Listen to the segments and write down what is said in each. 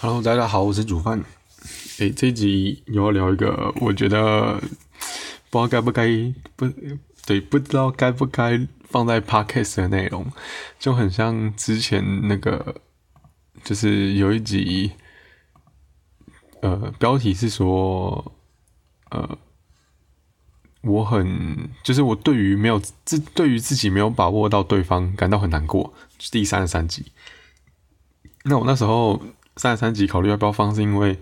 Hello，大家好，我是煮饭。诶，这一集又要聊一个，我觉得不知道该不该不对，不知道该不该放在 Podcast 的内容，就很像之前那个，就是有一集，呃，标题是说，呃，我很就是我对于没有自对于自己没有把握到对方感到很难过，第三十三集。那我那时候三十三集考虑要不要放，是因为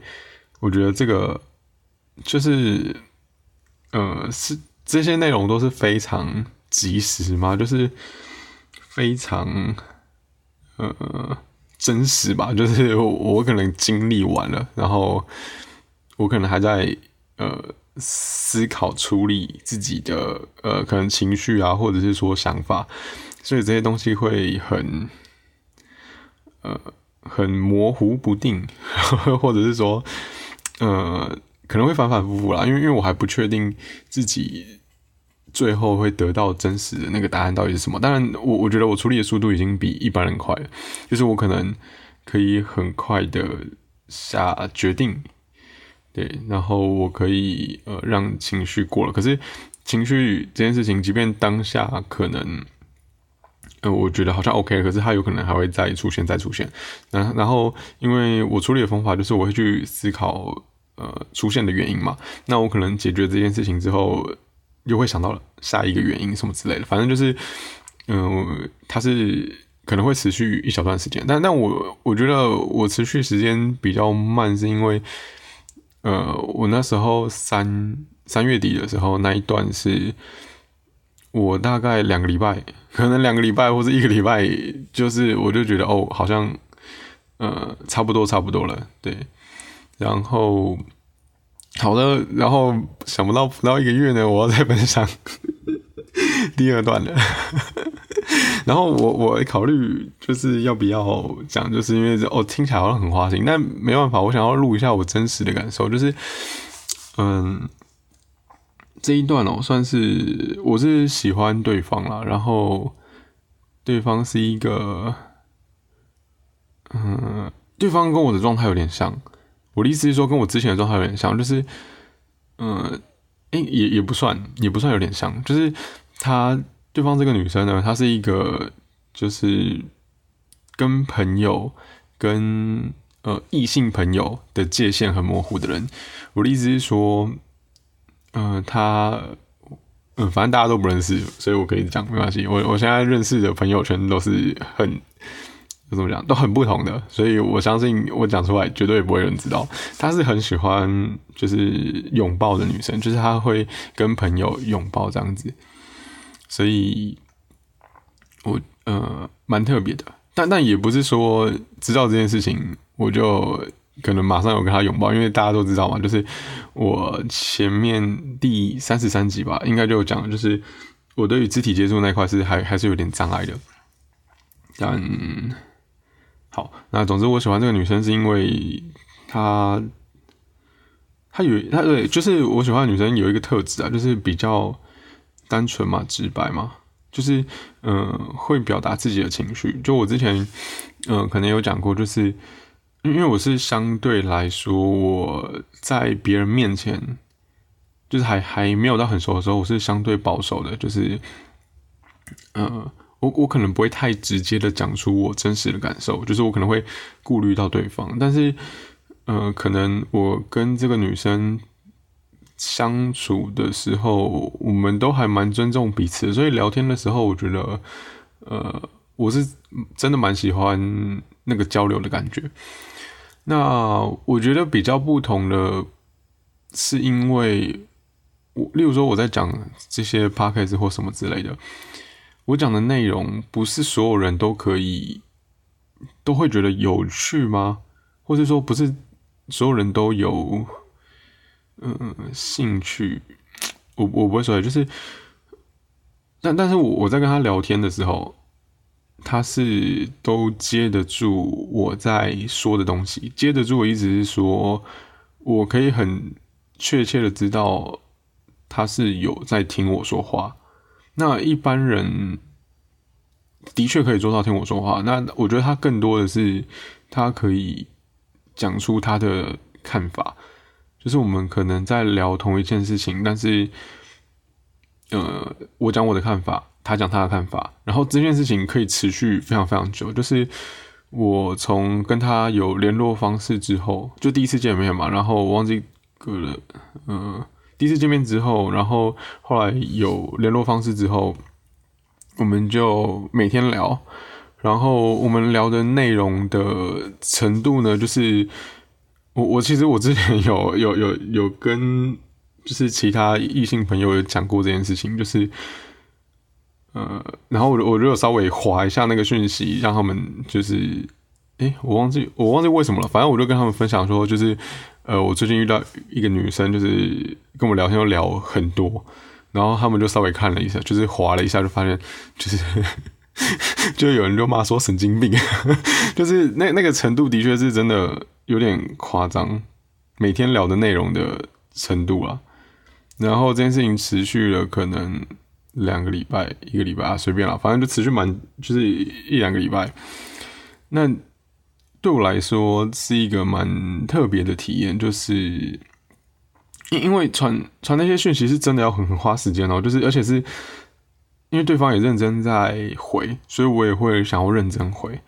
我觉得这个就是呃是这些内容都是非常及时嘛，就是非常呃真实吧，就是我可能经历完了，然后我可能还在呃思考处理自己的呃可能情绪啊，或者是说想法，所以这些东西会很呃。很模糊不定，或者是说，呃，可能会反反复复啦，因为因为我还不确定自己最后会得到真实的那个答案到底是什么。当然，我我觉得我处理的速度已经比一般人快了，就是我可能可以很快的下决定，对，然后我可以呃让情绪过了。可是情绪这件事情，即便当下可能。呃，我觉得好像 OK 可是它有可能还会再出现，再出现。然然后，因为我处理的方法就是我会去思考，呃，出现的原因嘛。那我可能解决这件事情之后，又会想到下一个原因什么之类的。反正就是，嗯，它是可能会持续一小段时间。但但我我觉得我持续时间比较慢，是因为，呃，我那时候三三月底的时候那一段是。我大概两个礼拜，可能两个礼拜或者一个礼拜，就是我就觉得哦，好像，呃，差不多差不多了，对。然后，好的，然后想不到不到一个月呢，我要再分享 第二段了。然后我我考虑就是要不要讲，就是因为哦听起来好像很花心，但没办法，我想要录一下我真实的感受，就是嗯。这一段哦，算是我是喜欢对方啦，然后对方是一个，嗯，对方跟我的状态有点像。我的意思是说，跟我之前的状态有点像，就是，嗯，哎，也也不算，也不算有点像，就是她对方这个女生呢，她是一个就是跟朋友跟呃异性朋友的界限很模糊的人。我的意思是说。嗯，他，嗯，反正大家都不认识，所以我可以讲没关系。我我现在认识的朋友圈都是很怎么讲，都很不同的，所以我相信我讲出来绝对不会有人知道。她是很喜欢就是拥抱的女生，就是她会跟朋友拥抱这样子，所以我呃蛮特别的，但但也不是说知道这件事情我就。可能马上有跟他拥抱，因为大家都知道嘛，就是我前面第三十三集吧，应该就有讲，就是我对于肢体接触那块是还还是有点障碍的。但好，那总之我喜欢这个女生是因为她，她有她对，就是我喜欢的女生有一个特质啊，就是比较单纯嘛，直白嘛，就是嗯会表达自己的情绪。就我之前嗯可能有讲过，就是。因为我是相对来说，我在别人面前，就是还还没有到很熟的时候，我是相对保守的，就是，呃，我我可能不会太直接的讲出我真实的感受，就是我可能会顾虑到对方，但是，呃，可能我跟这个女生相处的时候，我们都还蛮尊重彼此，所以聊天的时候，我觉得，呃，我是真的蛮喜欢那个交流的感觉。那我觉得比较不同的，是因为我，例如说我在讲这些 podcast 或什么之类的，我讲的内容不是所有人都可以都会觉得有趣吗？或者说不是所有人都有嗯兴趣？我我不会说，就是，但但是我我在跟他聊天的时候。他是都接得住我在说的东西，接得住我意思是说，我可以很确切的知道他是有在听我说话。那一般人的确可以做到听我说话。那我觉得他更多的是他可以讲出他的看法，就是我们可能在聊同一件事情，但是，呃，我讲我的看法，他讲他的看法，然后这件事情可以持续非常非常久。就是我从跟他有联络方式之后，就第一次见面嘛，然后我忘记隔了，嗯，第一次见面之后，然后后来有联络方式之后，我们就每天聊。然后我们聊的内容的程度呢，就是我我其实我之前有有有有跟就是其他异性朋友有讲过这件事情，就是呃，然后我我就稍微划一下那个讯息，让他们就是，诶，我忘记我忘记为什么了，反正我就跟他们分享说，就是呃，我最近遇到一个女生，就是跟我聊天，又聊很多，然后他们就稍微看了一下，就是划了一下，就发现就是。就有人就骂说神经病，就是那那个程度的确是真的有点夸张，每天聊的内容的程度啊。然后这件事情持续了可能两个礼拜，一个礼拜啊，随便了，反正就持续蛮就是一两个礼拜。那对我来说是一个蛮特别的体验，就是因因为传传那些讯息是真的要很很花时间哦，就是而且是。因为对方也认真在回，所以我也会想要认真回。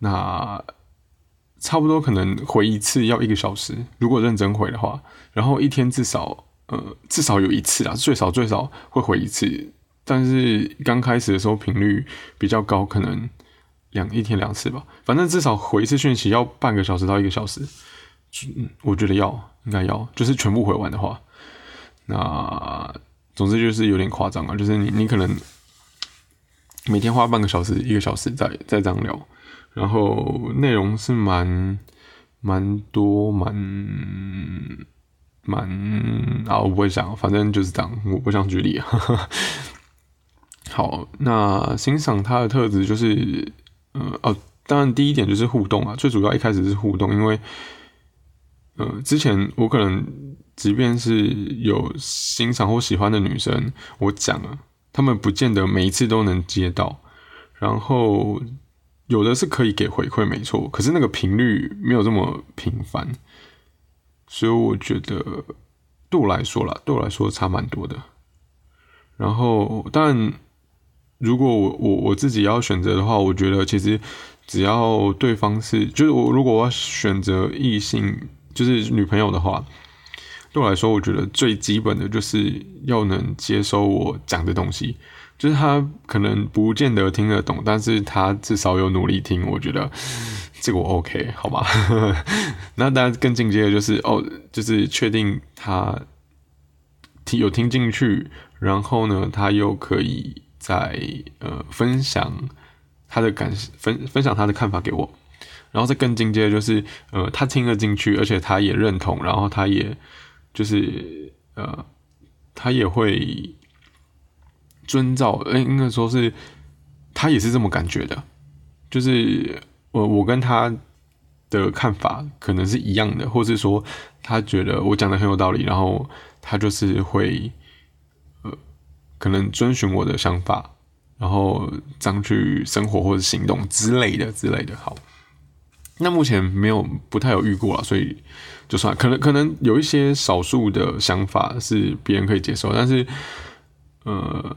那差不多可能回一次要一个小时，如果认真回的话，然后一天至少呃至少有一次啊，最少最少会回一次。但是刚开始的时候频率比较高，可能两一天两次吧。反正至少回一次讯息要半个小时到一个小时，我觉得要应该要，就是全部回完的话，那总之就是有点夸张啊，就是你你可能。每天花半个小时、一个小时在在这样聊，然后内容是蛮蛮多、蛮蛮啊，我不会讲，反正就是这样，我不想举例。好，那欣赏他的特质就是，呃哦，当然第一点就是互动啊，最主要一开始是互动，因为呃，之前我可能即便是有欣赏或喜欢的女生，我讲了。他们不见得每一次都能接到，然后有的是可以给回馈，没错，可是那个频率没有这么频繁，所以我觉得对我来说啦，对我来说差蛮多的。然后，但如果我我我自己要选择的话，我觉得其实只要对方是，就是我如果我要选择异性，就是女朋友的话。对我来说，我觉得最基本的就是要能接收我讲的东西，就是他可能不见得听得懂，但是他至少有努力听，我觉得 这个我 OK，好吧？那当然更进阶的就是哦，就是确定他听有听进去，然后呢，他又可以在呃分享他的感分分享他的看法给我，然后再更进阶就是呃他听了进去，而且他也认同，然后他也。就是呃，他也会遵照，呃，应该说是他也是这么感觉的。就是我我跟他的看法可能是一样的，或是说他觉得我讲的很有道理，然后他就是会，可能遵循我的想法，然后这样去生活或者行动之类的之类的。好，那目前没有不太有遇过了，所以。就算可能可能有一些少数的想法是别人可以接受，但是，呃，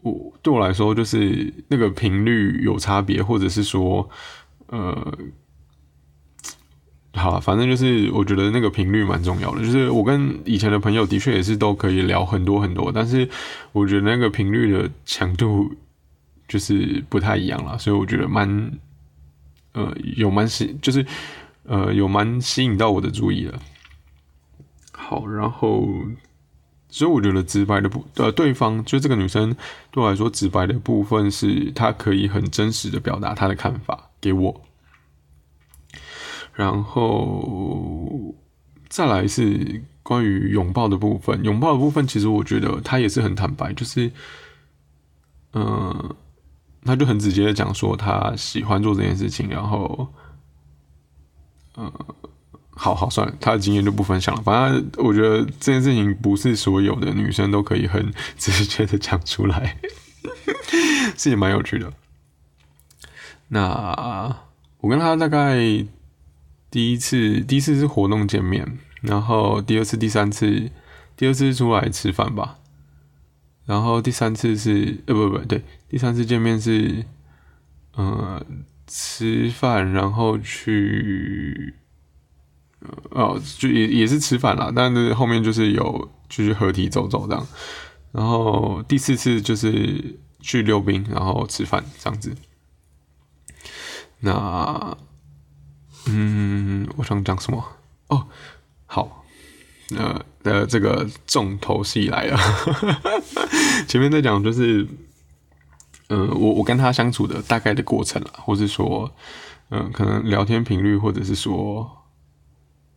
我对我来说就是那个频率有差别，或者是说，呃，好，反正就是我觉得那个频率蛮重要的。就是我跟以前的朋友的确也是都可以聊很多很多，但是我觉得那个频率的强度就是不太一样了，所以我觉得蛮，呃，有蛮是就是。呃，有蛮吸引到我的注意的。好，然后，所以我觉得直白的部，呃，对方就这个女生对我来说，直白的部分是她可以很真实的表达她的看法给我。然后再来是关于拥抱的部分，拥抱的部分其实我觉得她也是很坦白，就是，嗯，她就很直接的讲说她喜欢做这件事情，然后。嗯，好好算了，他的经验就不分享了。反正我觉得这件事情不是所有的女生都可以很直接的讲出来，是也蛮有趣的。那我跟他大概第一次第一次是活动见面，然后第二次、第三次，第二次出来吃饭吧，然后第三次是呃不不对，第三次见面是呃吃饭，然后去哦就也也是吃饭啦，但是后面就是有就是合体走走这样，然后第四次就是去溜冰，然后吃饭这样子。那，嗯，我想讲什么？哦，好，呃的这个重头戏来了。前面在讲就是，呃，我我跟他相处的大概的过程啦，或是说，嗯，可能聊天频率，或者是说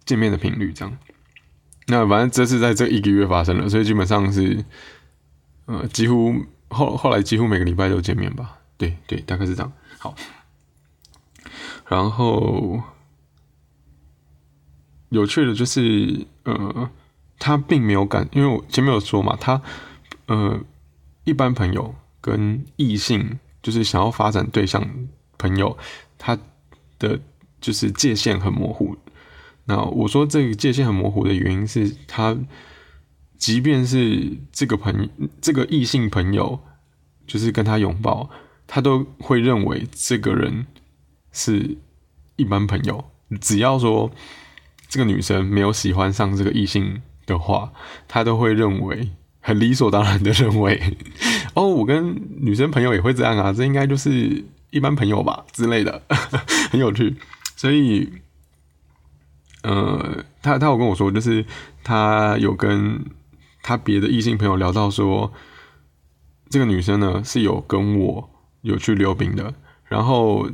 见面的频率这样。那反正这是在这一个月发生了，所以基本上是，呃，几乎后后来几乎每个礼拜都见面吧。对对，大概是这样。好。然后有趣的就是，呃，他并没有感，因为我前面有说嘛，他呃，一般朋友跟异性就是想要发展对象朋友，他的就是界限很模糊。那我说这个界限很模糊的原因是他，即便是这个朋这个异性朋友，就是跟他拥抱，他都会认为这个人。是一般朋友，只要说这个女生没有喜欢上这个异性的话，她都会认为很理所当然的认为，哦，我跟女生朋友也会这样啊，这应该就是一般朋友吧之类的，很有趣。所以，呃，他他有跟我说，就是他有跟他别的异性朋友聊到说，这个女生呢是有跟我有去溜冰的，然后。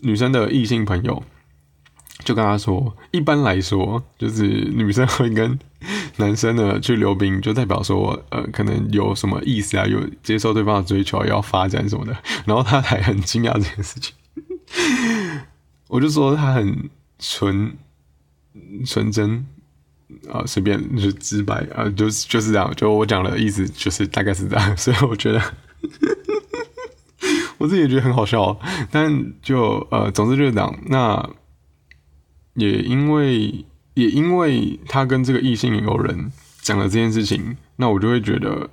女生的异性朋友就跟他说：“一般来说，就是女生会跟男生呢去溜冰，就代表说，呃，可能有什么意思啊，有接受对方的追求，要发展什么的。”然后他还很惊讶这件事情。我就说他很纯纯真啊，随便就直白啊，就是就是这样。就我讲的意思，就是大概是这样。所以我觉得。我自己也觉得很好笑，但就呃，总之就是这样。那也因为也因为他跟这个异性有人讲了这件事情，那我就会觉得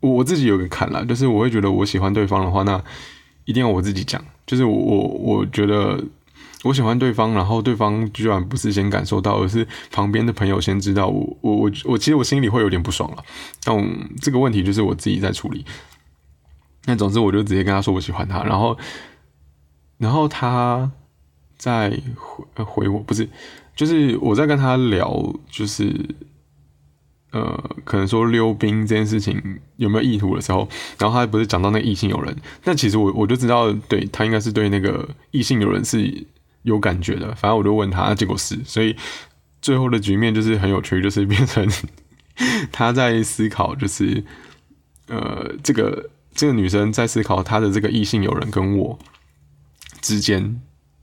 我自己有个坎了，就是我会觉得我喜欢对方的话，那一定要我自己讲。就是我我我觉得我喜欢对方，然后对方居然不是先感受到，而是旁边的朋友先知道，我我我我其实我心里会有点不爽了。但这个问题就是我自己在处理。那总之，我就直接跟他说我喜欢他，然后，然后他在回回我，不是，就是我在跟他聊，就是呃，可能说溜冰这件事情有没有意图的时候，然后他不是讲到那个异性友人，但其实我我就知道，对他应该是对那个异性友人是有感觉的，反正我就问他，结果是，所以最后的局面就是很有趣，就是变成 他在思考，就是呃，这个。这个女生在思考她的这个异性友人跟我之间，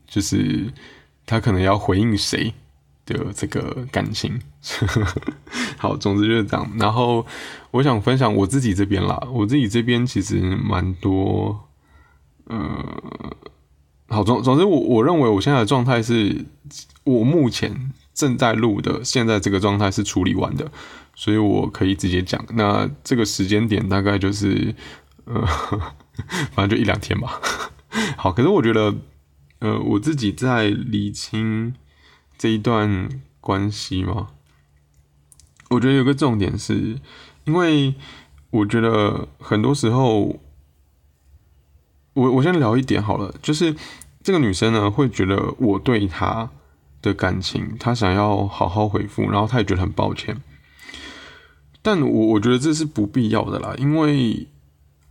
就是他可能要回应谁的这个感情。好，总之就是这样。然后我想分享我自己这边啦，我自己这边其实蛮多，呃，好总总之我我认为我现在的状态是我目前正在录的，现在这个状态是处理完的，所以我可以直接讲。那这个时间点大概就是。呃，反正就一两天吧。好，可是我觉得，呃，我自己在理清这一段关系嘛，我觉得有个重点是，因为我觉得很多时候，我我先聊一点好了，就是这个女生呢会觉得我对她的感情，她想要好好回复，然后她也觉得很抱歉，但我我觉得这是不必要的啦，因为。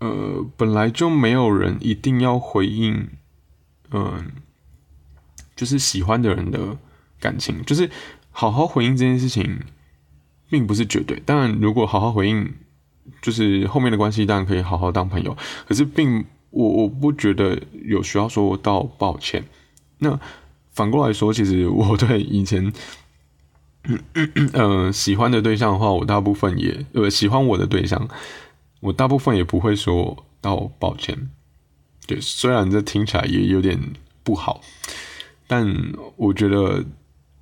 呃，本来就没有人一定要回应，嗯，就是喜欢的人的感情，就是好好回应这件事情，并不是绝对。当然，如果好好回应，就是后面的关系当然可以好好当朋友。可是，并我我不觉得有需要说到抱歉。那反过来说，其实我对以前，嗯，喜欢的对象的话，我大部分也呃喜欢我的对象。我大部分也不会说到抱歉，对，虽然这听起来也有点不好，但我觉得，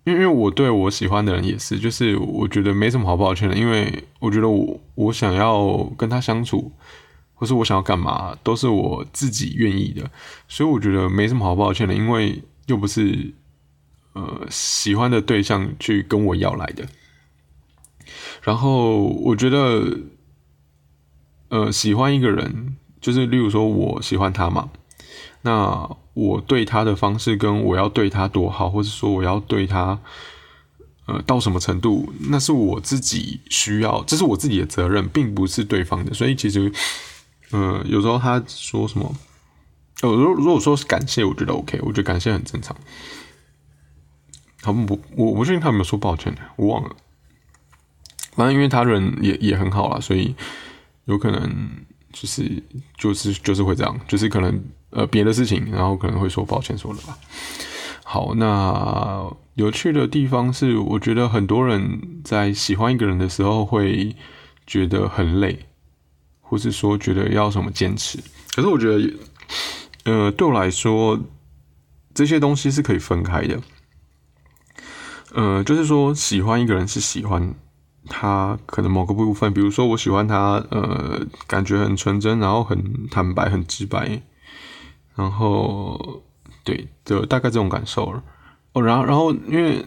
因为因为我对我喜欢的人也是，就是我觉得没什么好抱歉的，因为我觉得我我想要跟他相处，或是我想要干嘛，都是我自己愿意的，所以我觉得没什么好抱歉的，因为又不是呃喜欢的对象去跟我要来的。然后我觉得，呃，喜欢一个人，就是例如说我喜欢他嘛，那我对他的方式跟我要对他多好，或者说我要对他，呃，到什么程度，那是我自己需要，这是我自己的责任，并不是对方的。所以其实，呃，有时候他说什么，呃，如如果说是感谢，我觉得 OK，我觉得感谢很正常。好不，我不确定他有没有说抱歉的，我忘了。反正因为他人也也很好啦，所以有可能就是就是就是会这样，就是可能呃别的事情，然后可能会说抱歉说了吧。好，那有趣的地方是，我觉得很多人在喜欢一个人的时候会觉得很累，或是说觉得要什么坚持。可是我觉得，呃，对我来说，这些东西是可以分开的。呃，就是说喜欢一个人是喜欢。他可能某个部分，比如说我喜欢他，呃，感觉很纯真，然后很坦白，很直白，然后对的，大概这种感受了。哦，然后，然后，因为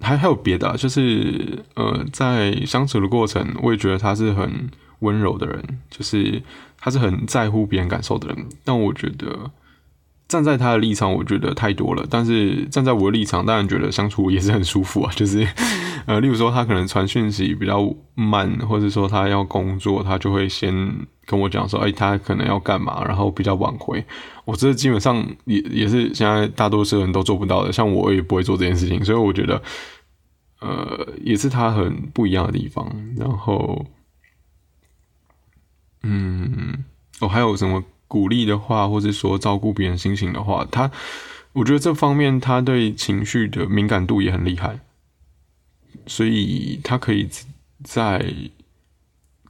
还还有别的，就是呃，在相处的过程，我也觉得他是很温柔的人，就是他是很在乎别人感受的人。但我觉得。站在他的立场，我觉得太多了。但是站在我的立场，当然觉得相处也是很舒服啊。就是，呃，例如说他可能传讯息比较慢，或者说他要工作，他就会先跟我讲说，哎，他可能要干嘛，然后比较晚回。我这基本上也也是现在大多数人都做不到的。像我也不会做这件事情，所以我觉得，呃，也是他很不一样的地方。然后，嗯，哦，还有什么？鼓励的话，或者说照顾别人心情的话，他，我觉得这方面他对情绪的敏感度也很厉害，所以他可以在，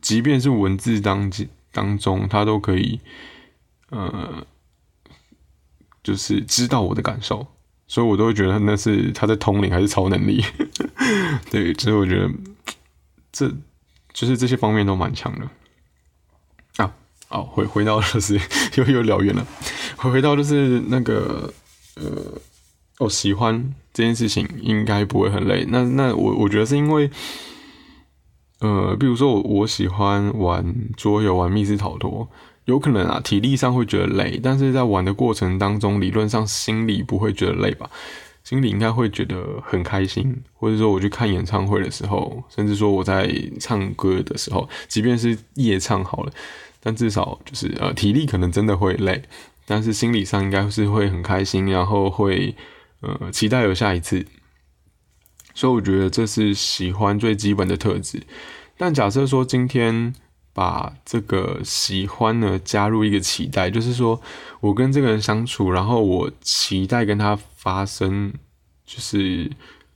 即便是文字当当中，他都可以，呃，就是知道我的感受，所以我都会觉得那是他在通灵还是超能力，对，所以我觉得这就是这些方面都蛮强的。哦，回回到就是 又又聊远了，回回到就是那个呃，哦喜欢这件事情应该不会很累。那那我我觉得是因为，呃，比如说我我喜欢玩桌游、玩密室逃脱，有可能啊体力上会觉得累，但是在玩的过程当中，理论上心里不会觉得累吧？心里应该会觉得很开心，或者说我去看演唱会的时候，甚至说我在唱歌的时候，即便是夜唱好了。但至少就是呃，体力可能真的会累，但是心理上应该是会很开心，然后会呃期待有下一次。所以我觉得这是喜欢最基本的特质。但假设说今天把这个喜欢呢加入一个期待，就是说我跟这个人相处，然后我期待跟他发生就是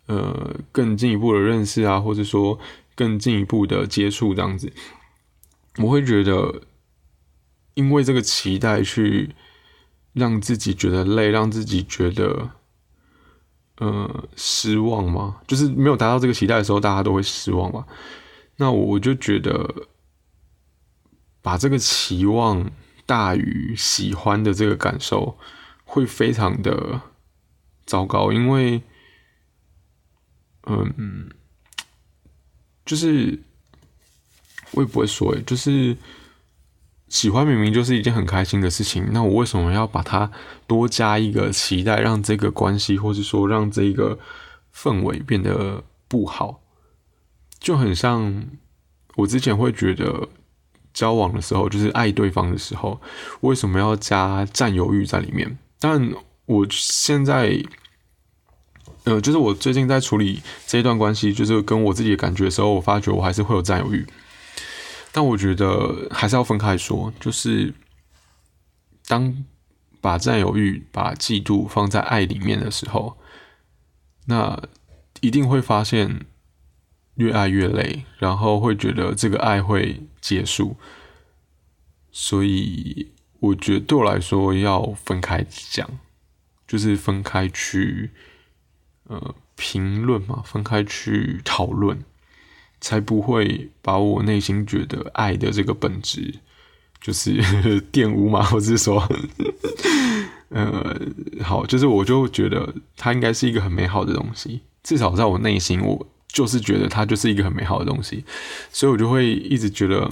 呃更进一步的认识啊，或者说更进一步的接触这样子，我会觉得。因为这个期待去让自己觉得累，让自己觉得呃失望吗？就是没有达到这个期待的时候，大家都会失望嘛。那我就觉得把这个期望大于喜欢的这个感受会非常的糟糕，因为嗯，就是我也不会说，就是。喜欢明明就是一件很开心的事情，那我为什么要把它多加一个期待，让这个关系，或是说让这个氛围变得不好？就很像我之前会觉得交往的时候，就是爱对方的时候，为什么要加占有欲在里面？但我现在，呃，就是我最近在处理这一段关系，就是跟我自己的感觉的时候，我发觉我还是会有占有欲。但我觉得还是要分开说，就是当把占有欲、把嫉妒放在爱里面的时候，那一定会发现越爱越累，然后会觉得这个爱会结束。所以我觉得对我来说要分开讲，就是分开去呃评论嘛，分开去讨论，才不会把我内心觉得爱的这个本质就是 玷污嘛，或是说，呃，好，就是我就觉得它应该是一个很美好的东西，至少在我内心，我就是觉得它就是一个很美好的东西，所以我就会一直觉得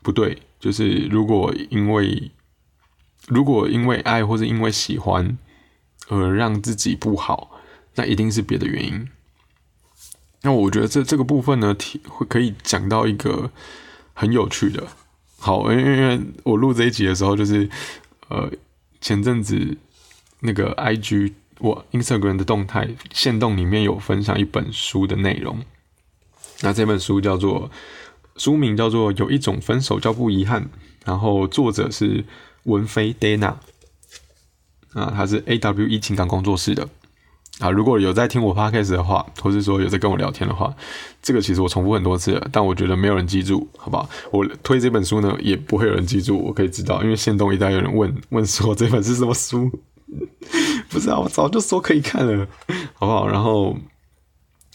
不对，就是如果因为如果因为爱或者因为喜欢而让自己不好，那一定是别的原因。那我觉得这这个部分呢，提会可以讲到一个很有趣的。好，因为因为我录这一集的时候，就是呃前阵子那个 I G 我 Instagram 的动态线动里面有分享一本书的内容。那这本书叫做书名叫做有一种分手叫不遗憾，然后作者是。文飞 Dana 啊，他是 A W E 情感工作室的啊。如果有在听我 podcast 的话，或是说有在跟我聊天的话，这个其实我重复很多次了，但我觉得没有人记住，好不好？我推这本书呢，也不会有人记住。我可以知道，因为现动一旦有人问问说这本是什么书，不知道我早就说可以看了，好不好？然后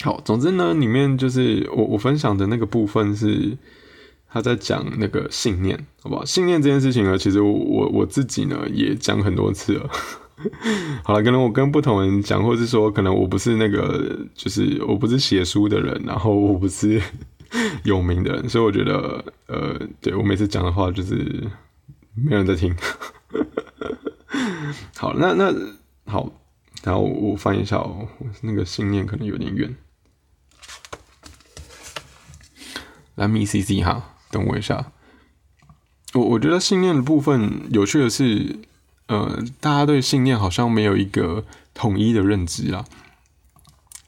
好，总之呢，里面就是我我分享的那个部分是。他在讲那个信念，好不好？信念这件事情呢，其实我我自己呢也讲很多次了。好了，可能我跟不同人讲，或者是说，可能我不是那个，就是我不是写书的人，然后我不是 有名的人，所以我觉得，呃，对我每次讲的话就是没有人在听。好，那那好，然后我翻一下哦，那个信念可能有点远。来，me C C 哈。等我一下，我我觉得信念的部分有趣的是，呃，大家对信念好像没有一个统一的认知啊。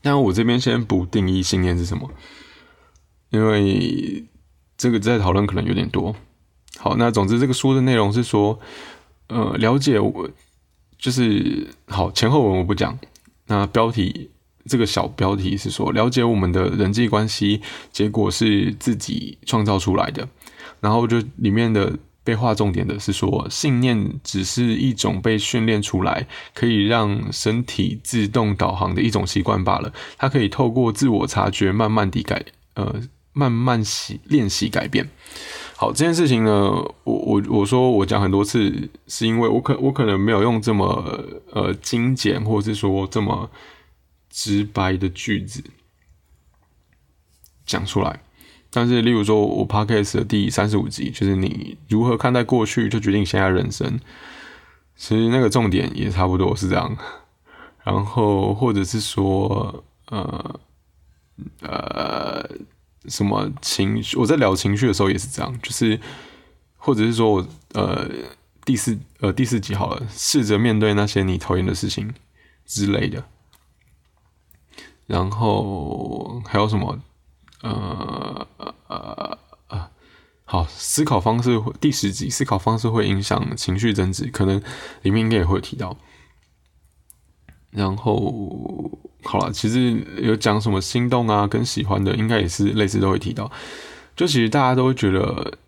那我这边先不定义信念是什么，因为这个在讨论可能有点多。好，那总之这个书的内容是说，呃，了解我就是好前后文我不讲，那标题。这个小标题是说了解我们的人际关系，结果是自己创造出来的。然后就里面的被划重点的是说，信念只是一种被训练出来，可以让身体自动导航的一种习惯罢了。它可以透过自我察觉，慢慢地改，呃，慢慢习练习改变。好，这件事情呢，我我我说我讲很多次，是因为我可我可能没有用这么呃精简，或是说这么。直白的句子讲出来，但是例如说，我 podcast 的第三十五集就是你如何看待过去，就决定现在人生。其实那个重点也差不多是这样。然后或者是说，呃呃，什么情绪？我在聊情绪的时候也是这样，就是或者是说我呃第四呃第四集好了，试着面对那些你讨厌的事情之类的。然后还有什么？呃呃呃，好，思考方式第十集，思考方式会影响情绪增值，可能里面应该也会提到。然后好了，其实有讲什么心动啊，跟喜欢的，应该也是类似都会提到。就其实大家都会觉得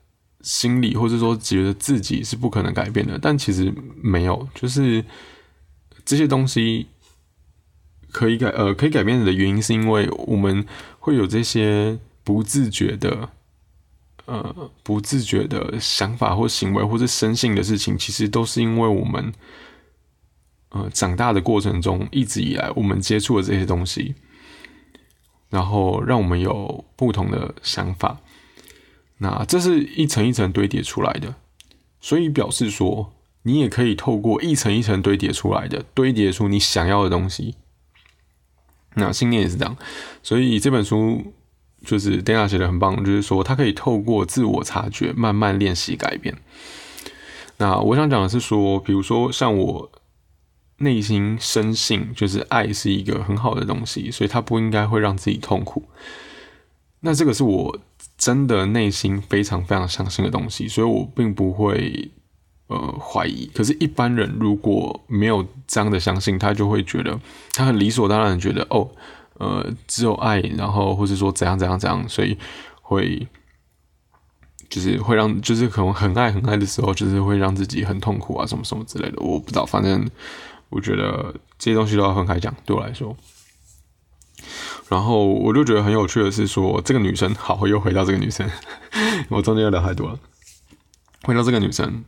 心理，或者说觉得自己是不可能改变的，但其实没有，就是这些东西。可以改呃，可以改变的原因是因为我们会有这些不自觉的呃不自觉的想法或行为，或是生性的事情，其实都是因为我们呃长大的过程中一直以来我们接触的这些东西，然后让我们有不同的想法。那这是一层一层堆叠出来的，所以表示说，你也可以透过一层一层堆叠出来的，堆叠出你想要的东西。那信念也是这样，所以这本书就是 Dana 写的很棒，就是说他可以透过自我察觉，慢慢练习改变。那我想讲的是说，比如说像我内心深信，就是爱是一个很好的东西，所以他不应该会让自己痛苦。那这个是我真的内心非常非常相信的东西，所以我并不会。呃，怀疑。可是，一般人如果没有这样的相信，他就会觉得他很理所当然，觉得哦，呃，只有爱，然后或者说怎样怎样怎样，所以会就是会让，就是可能很爱很爱的时候，就是会让自己很痛苦啊，什么什么之类的。我不知道，反正我觉得这些东西都要分开讲，对我来说。然后我就觉得很有趣的是说，这个女生，好，又回到这个女生，我中间有聊太多了。回到这个女生，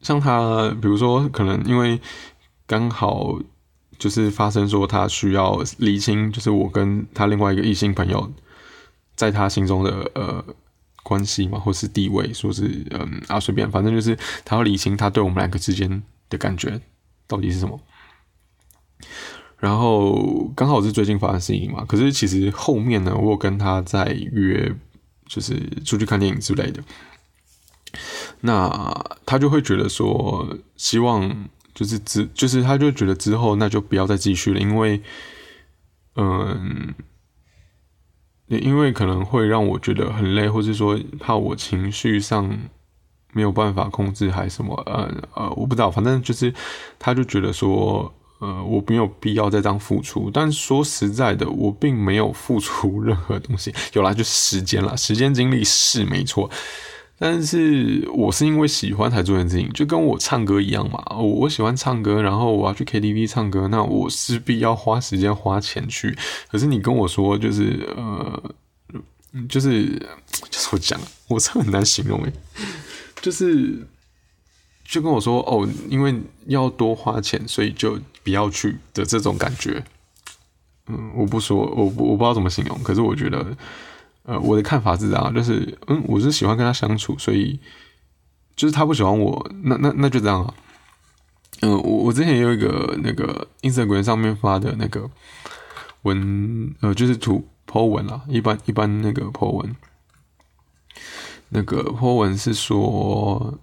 像他，比如说，可能因为刚好就是发生说，他需要理清，就是我跟他另外一个异性朋友，在他心中的呃关系嘛，或是地位，说是嗯啊随便，反正就是他要理清他对我们两个之间的感觉到底是什么。然后刚好是最近发生事情嘛，可是其实后面呢，我有跟他在约，就是出去看电影之类的。那他就会觉得说，希望就是之，就是他就觉得之后那就不要再继续了，因为，嗯，因为可能会让我觉得很累，或是说怕我情绪上没有办法控制，还什么，呃呃，我不知道，反正就是他就觉得说。呃，我没有必要再这样付出，但说实在的，我并没有付出 任何东西。有啦，就时间啦，时间精力是没错，但是我是因为喜欢才做这件事情，就跟我唱歌一样嘛。我我喜欢唱歌，然后我要去 KTV 唱歌，那我势必要花时间花钱去。可是你跟我说，就是呃，就是就是我讲，我这很难形容诶，就是。就跟我说哦，因为要多花钱，所以就不要去的这种感觉。嗯，我不说，我我不知道怎么形容。可是我觉得，呃，我的看法是这样，就是嗯，我是喜欢跟他相处，所以就是他不喜欢我，那那那就这样啊。嗯，我我之前也有一个那个 Instagram 上面发的那个文，呃，就是图 po 文啊，一般一般那个 po 文，那个 po 文是说。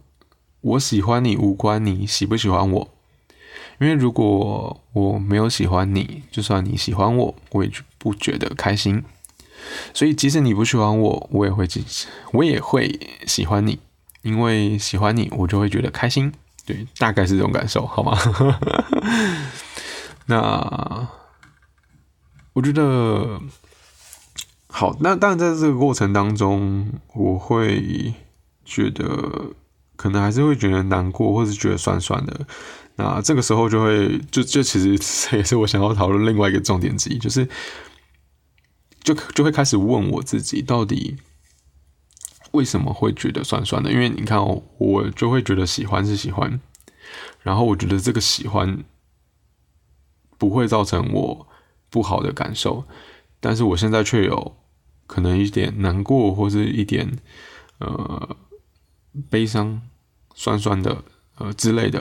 我喜欢你无关你喜不喜欢我，因为如果我没有喜欢你，就算你喜欢我，我也不觉得开心。所以即使你不喜欢我，我也会我也会喜欢你，因为喜欢你，我就会觉得开心。对，大概是这种感受，好吗？那我觉得好。那当然，在这个过程当中，我会觉得。可能还是会觉得难过，或是觉得酸酸的。那这个时候就会，就就其实 这也是我想要讨论另外一个重点之一，就是就就会开始问我自己，到底为什么会觉得酸酸的？因为你看，我就会觉得喜欢是喜欢，然后我觉得这个喜欢不会造成我不好的感受，但是我现在却有可能一点难过，或是一点呃。悲伤、酸酸的，呃之类的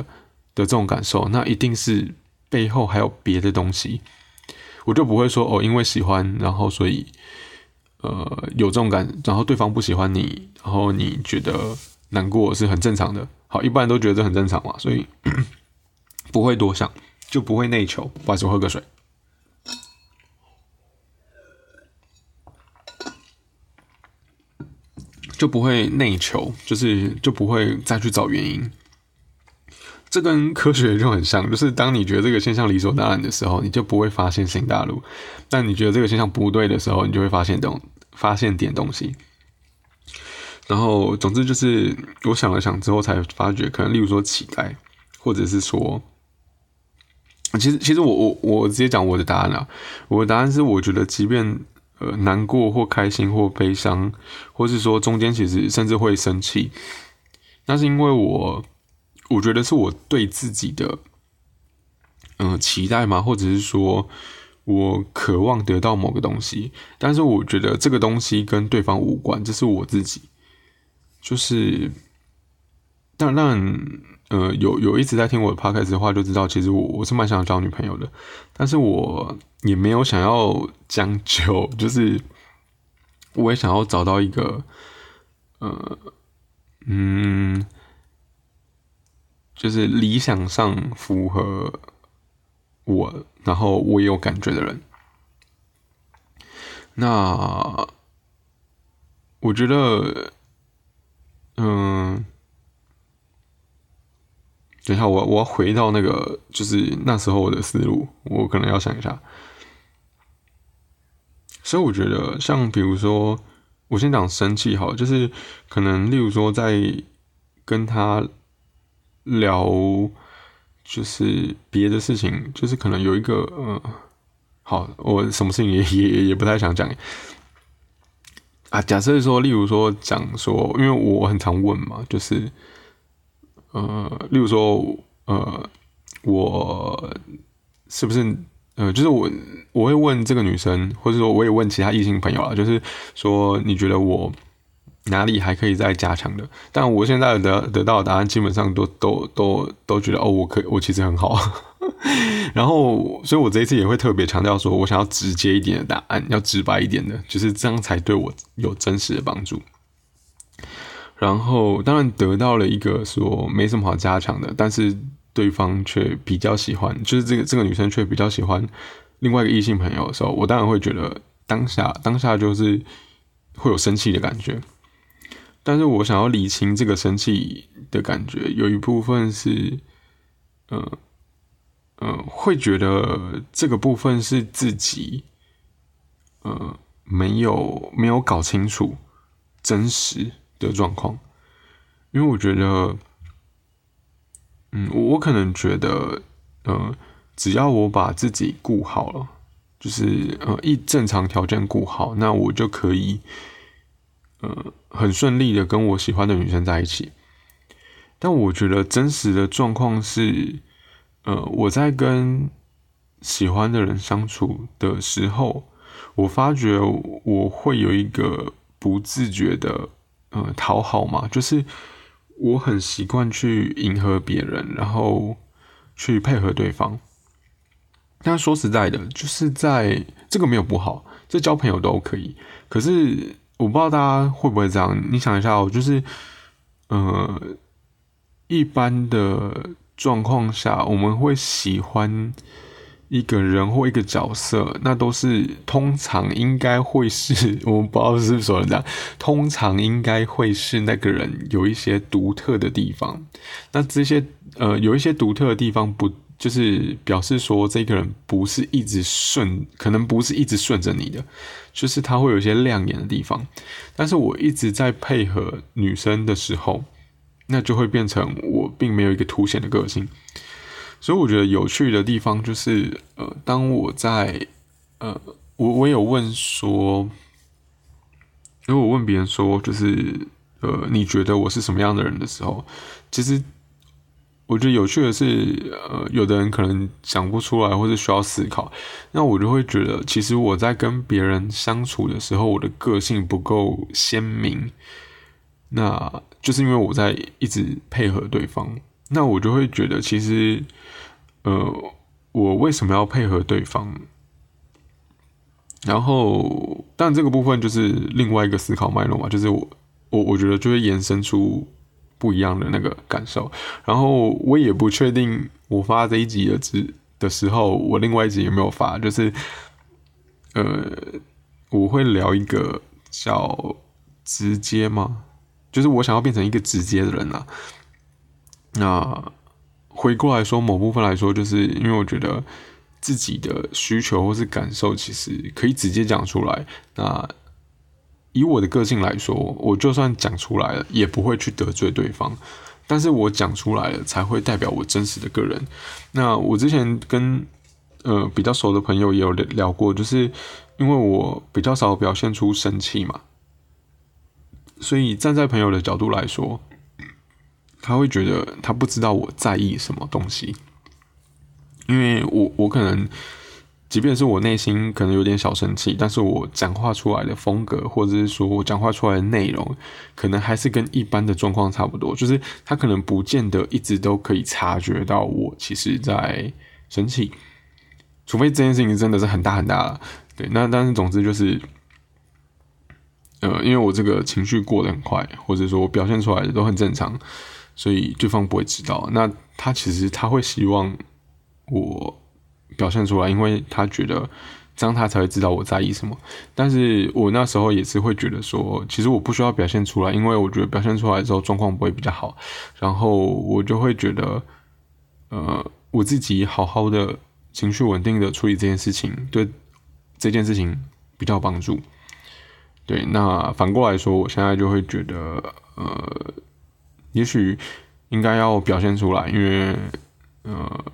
的这种感受，那一定是背后还有别的东西。我就不会说哦，因为喜欢，然后所以呃有这种感，然后对方不喜欢你，然后你觉得难过是很正常的。好，一般人都觉得这很正常嘛，所以 不会多想，就不会内求。不好意思，我喝个水。就不会内求，就是就不会再去找原因。这跟科学就很像，就是当你觉得这个现象理所当然的时候，你就不会发现新大陆；但你觉得这个现象不对的时候，你就会发现东发现点东西。然后，总之就是，我想了想之后才发觉，可能例如说期待，或者是说，其实其实我我我直接讲我的答案了。我的答案是，我觉得即便。呃，难过或开心或悲伤，或是说中间其实甚至会生气，那是因为我我觉得是我对自己的嗯期待嘛，或者是说我渴望得到某个东西，但是我觉得这个东西跟对方无关，这是我自己，就是当然。呃，有有一直在听我的 podcast 的话，就知道其实我我是蛮想交女朋友的，但是我也没有想要将就，就是我也想要找到一个，呃，嗯，就是理想上符合我，然后我也有感觉的人。那我觉得，嗯。等一下，我我要回到那个，就是那时候我的思路，我可能要想一下。所以我觉得，像比如说，我先讲生气好，就是可能例如说，在跟他聊就是别的事情，就是可能有一个呃，好，我什么事情也也也不太想讲啊。假设说，例如说讲说，因为我很常问嘛，就是呃，例如说呃，我是不是呃，就是我我会问这个女生，或者说我也问其他异性朋友啊，就是说你觉得我。哪里还可以再加强的？但我现在得得到的答案基本上都都都都觉得哦，我可以我其实很好。然后，所以我这一次也会特别强调说，我想要直接一点的答案，要直白一点的，就是这样才对我有真实的帮助。然后，当然得到了一个说没什么好加强的，但是对方却比较喜欢，就是这个这个女生却比较喜欢另外一个异性朋友的时候，我当然会觉得当下当下就是会有生气的感觉。但是我想要理清这个生气的感觉，有一部分是，嗯嗯，会觉得这个部分是自己，呃，没有没有搞清楚真实的状况，因为我觉得，嗯，我可能觉得，呃，只要我把自己顾好了，就是呃一正常条件顾好，那我就可以。呃，很顺利的跟我喜欢的女生在一起，但我觉得真实的状况是，呃，我在跟喜欢的人相处的时候，我发觉我会有一个不自觉的呃讨好嘛，就是我很习惯去迎合别人，然后去配合对方。但说实在的，就是在这个没有不好，这交朋友都可以，可是。我不知道大家会不会这样？你想一下哦，就是，呃，一般的状况下，我们会喜欢一个人或一个角色，那都是通常应该会是我们不知道是不是说这样，通常应该会是那个人有一些独特的地方。那这些呃，有一些独特的地方不。就是表示说，这个人不是一直顺，可能不是一直顺着你的，就是他会有一些亮眼的地方。但是我一直在配合女生的时候，那就会变成我并没有一个凸显的个性。所以我觉得有趣的地方就是，呃，当我在，呃，我我有问说，如果我问别人说，就是，呃，你觉得我是什么样的人的时候，其实。我觉得有趣的是，呃，有的人可能想不出来，或者需要思考。那我就会觉得，其实我在跟别人相处的时候，我的个性不够鲜明。那就是因为我在一直配合对方。那我就会觉得，其实，呃，我为什么要配合对方？然后，但这个部分就是另外一个思考脉络嘛，就是我，我，我觉得就会延伸出。不一样的那个感受，然后我也不确定我发这一集的之的时候，我另外一集有没有发，就是呃，我会聊一个叫直接吗？就是我想要变成一个直接的人啊。那回过来说，某部分来说，就是因为我觉得自己的需求或是感受，其实可以直接讲出来。那以我的个性来说，我就算讲出来了，也不会去得罪对方。但是我讲出来了，才会代表我真实的个人。那我之前跟呃比较熟的朋友也有聊过，就是因为我比较少表现出生气嘛，所以站在朋友的角度来说，他会觉得他不知道我在意什么东西，因为我我可能。即便是我内心可能有点小生气，但是我讲话出来的风格，或者是说我讲话出来的内容，可能还是跟一般的状况差不多。就是他可能不见得一直都可以察觉到我其实在生气，除非这件事情真的是很大很大了。对，那但是总之就是，呃，因为我这个情绪过得很快，或者说我表现出来的都很正常，所以对方不会知道。那他其实他会希望我。表现出来，因为他觉得这样他才会知道我在意什么。但是我那时候也是会觉得说，其实我不需要表现出来，因为我觉得表现出来之后状况不会比较好。然后我就会觉得，呃，我自己好好的情绪稳定的处理这件事情，对这件事情比较帮助。对，那反过来说，我现在就会觉得，呃，也许应该要表现出来，因为。呃，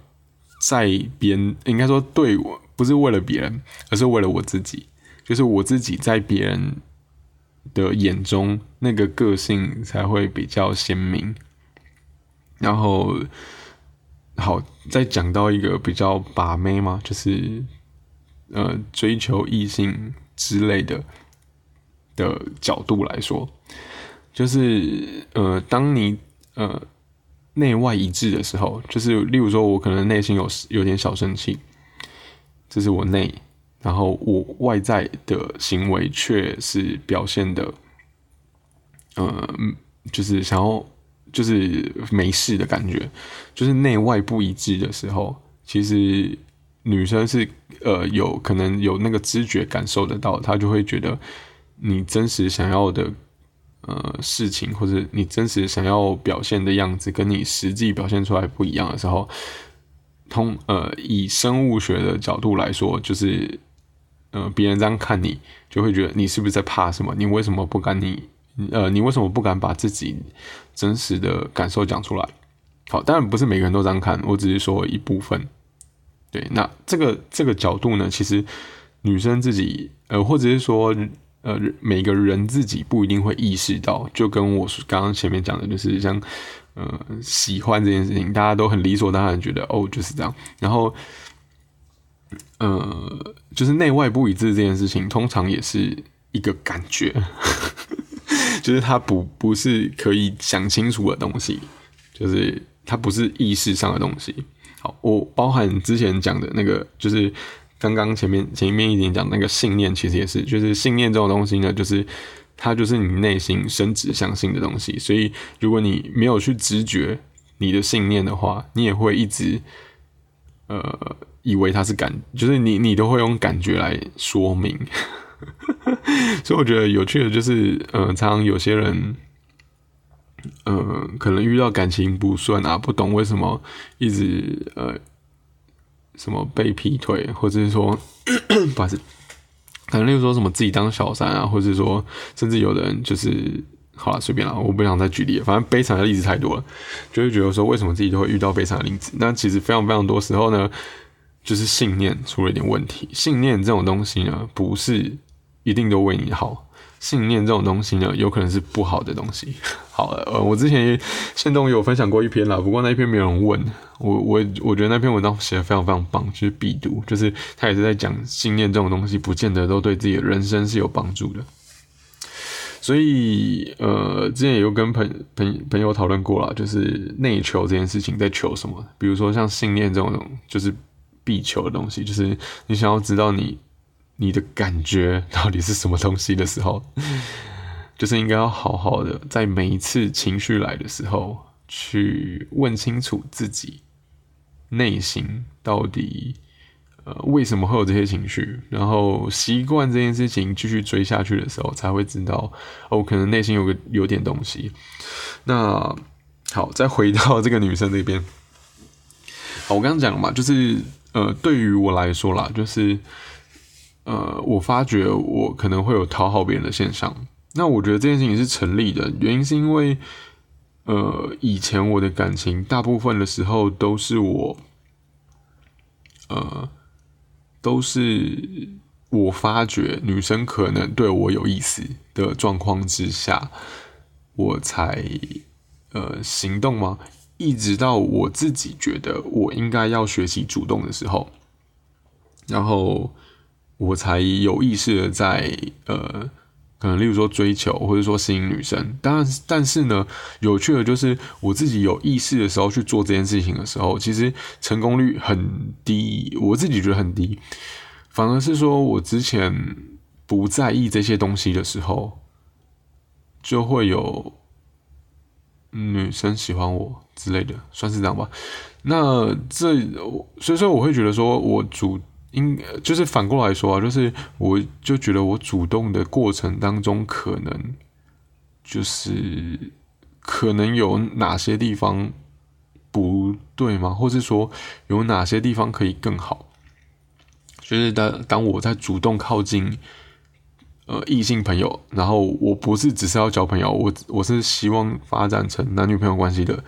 在别人应该说对我不是为了别人，而是为了我自己，就是我自己在别人的眼中那个个性才会比较鲜明。然后，好，再讲到一个比较把妹嘛，就是呃追求异性之类的的角度来说，就是呃，当你呃。内外一致的时候，就是例如说，我可能内心有有点小生气，这是我内，然后我外在的行为却是表现的，呃，就是想要就是没事的感觉，就是内外不一致的时候，其实女生是呃有可能有那个知觉感受得到，她就会觉得你真实想要的。呃，事情或者你真实想要表现的样子，跟你实际表现出来不一样的时候，通呃以生物学的角度来说，就是呃别人这样看你，就会觉得你是不是在怕什么？你为什么不敢你呃你为什么不敢把自己真实的感受讲出来？好，当然不是每个人都这样看，我只是说一部分。对，那这个这个角度呢，其实女生自己呃，或者是说。呃，每个人自己不一定会意识到，就跟我刚刚前面讲的，就是像呃喜欢这件事情，大家都很理所当然觉得哦就是这样。然后，呃，就是内外不一致这件事情，通常也是一个感觉，就是它不不是可以想清楚的东西，就是它不是意识上的东西。好，我包含之前讲的那个，就是。刚刚前面前面一点讲那个信念，其实也是，就是信念这种东西呢，就是它就是你内心深植相信的东西。所以，如果你没有去直觉你的信念的话，你也会一直呃以为它是感，就是你你都会用感觉来说明。所以我觉得有趣的就是，呃，常常有些人，呃，可能遇到感情不顺啊，不懂为什么一直呃。什么被劈腿，或者是说，不是，可能例如说什么自己当小三啊，或者是说，甚至有的人就是，好了，随便了，我不想再举例了，反正悲惨的例子太多了，就会觉得说，为什么自己都会遇到悲惨的例子？那其实非常非常多时候呢，就是信念出了一点问题。信念这种东西呢，不是一定都为你好。信念这种东西呢，有可能是不好的东西。好，呃，我之前线动有分享过一篇啦，不过那一篇没有人问我，我我觉得那篇文章写的非常非常棒，就是必读，就是他也是在讲信念这种东西，不见得都对自己的人生是有帮助的。所以，呃，之前也有跟朋朋朋友讨论过了，就是内求这件事情在求什么？比如说像信念这种，就是必求的东西，就是你想要知道你。你的感觉到底是什么东西的时候，就是应该要好好的在每一次情绪来的时候，去问清楚自己内心到底呃为什么会有这些情绪，然后习惯这件事情继续追下去的时候，才会知道哦，可能内心有个有点东西。那好，再回到这个女生这边，好，我刚刚讲了嘛，就是呃，对于我来说啦，就是。呃，我发觉我可能会有讨好别人的现象，那我觉得这件事情是成立的，原因是因为，呃，以前我的感情大部分的时候都是我，呃，都是我发觉女生可能对我有意思的状况之下，我才呃行动吗？一直到我自己觉得我应该要学习主动的时候，然后。我才有意识的在呃，可能例如说追求或者说吸引女生，当然，但是呢，有趣的就是我自己有意识的时候去做这件事情的时候，其实成功率很低，我自己觉得很低。反而是说我之前不在意这些东西的时候，就会有女生喜欢我之类的，算是这样吧。那这所以说我会觉得说我主。应就是反过来说啊，就是我就觉得我主动的过程当中，可能就是可能有哪些地方不对吗？或是说有哪些地方可以更好？就是当当我在主动靠近呃异性朋友，然后我不是只是要交朋友，我我是希望发展成男女朋友关系的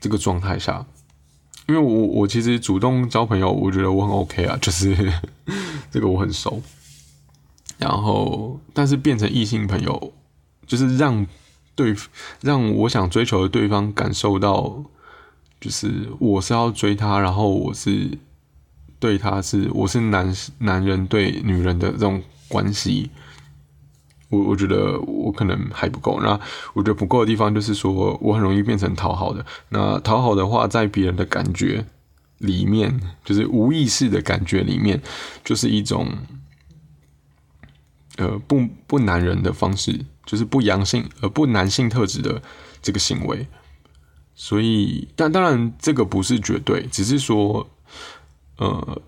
这个状态下。因为我我其实主动交朋友，我觉得我很 OK 啊，就是这个我很熟。然后，但是变成异性朋友，就是让对让我想追求的对方感受到，就是我是要追他，然后我是对他是我是男男人对女人的这种关系。我我觉得我可能还不够。那我觉得不够的地方就是说我很容易变成讨好的。那讨好的话，在别人的感觉里面，就是无意识的感觉里面，就是一种。呃，不不男人的方式，就是不阳性呃不男性特质的这个行为，所以但当然这个不是绝对，只是说，呃，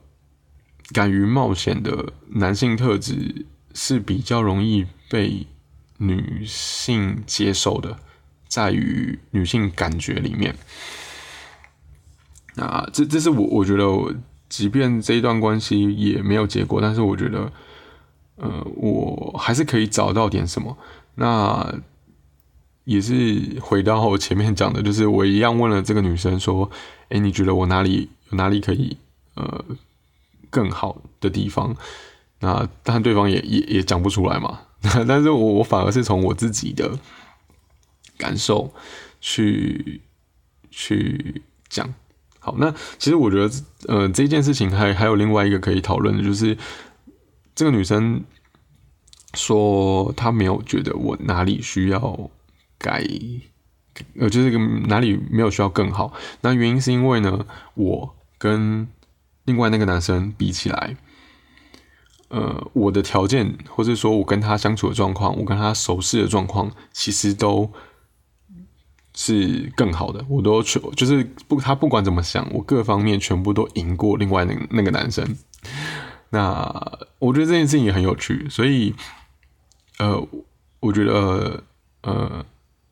敢于冒险的男性特质是比较容易被女性接受的，在于女性感觉里面。那这这是我我觉得，即便这一段关系也没有结果，但是我觉得。呃，我还是可以找到点什么。那也是回到我前面讲的，就是我一样问了这个女生说：“哎，你觉得我哪里有哪里可以呃更好的地方？”那但对方也也也讲不出来嘛。但是我我反而是从我自己的感受去去讲。好，那其实我觉得呃这件事情还还有另外一个可以讨论的，就是。这个女生说，她没有觉得我哪里需要改，呃，就是哪里没有需要更好。那原因是因为呢，我跟另外那个男生比起来，呃，我的条件，或者说我跟他相处的状况，我跟他熟识的状况，其实都是更好的。我都全就是不，他不管怎么想，我各方面全部都赢过另外那那个男生。那我觉得这件事情也很有趣，所以，呃，我觉得，呃，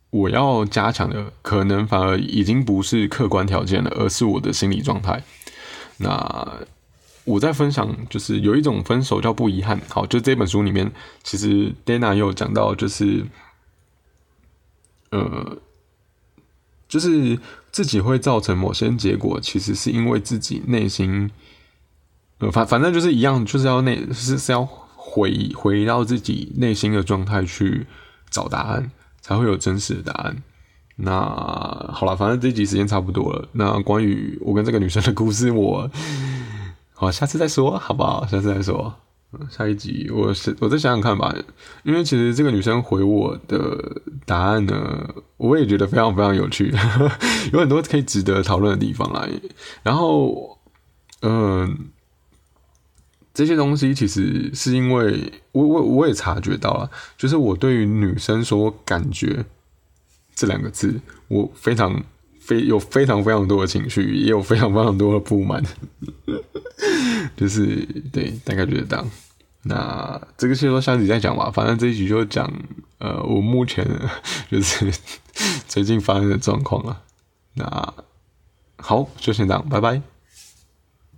我要加强的可能反而已经不是客观条件了，而是我的心理状态。那我在分享，就是有一种分手叫不遗憾。好，就这本书里面，其实 Dana 也有讲到，就是，呃，就是自己会造成某些结果，其实是因为自己内心。呃，反反正就是一样，就是要内是是要回回到自己内心的状态去找答案，才会有真实的答案。那好了，反正这集时间差不多了。那关于我跟这个女生的故事，我好下次再说，好不好？下次再说。下一集我是我再想想看吧。因为其实这个女生回我的答案呢，我也觉得非常非常有趣，有很多可以值得讨论的地方啦。然后，嗯。这些东西其实是因为我我我也察觉到了，就是我对于女生说“感觉”这两个字，我非常非有非常非常多的情绪，也有非常非常多的不满，就是对，大概就是这样。那这个先说下集再讲吧，反正这一集就讲呃，我目前 就是 最近发生的状况了。那好，就先这样，拜拜。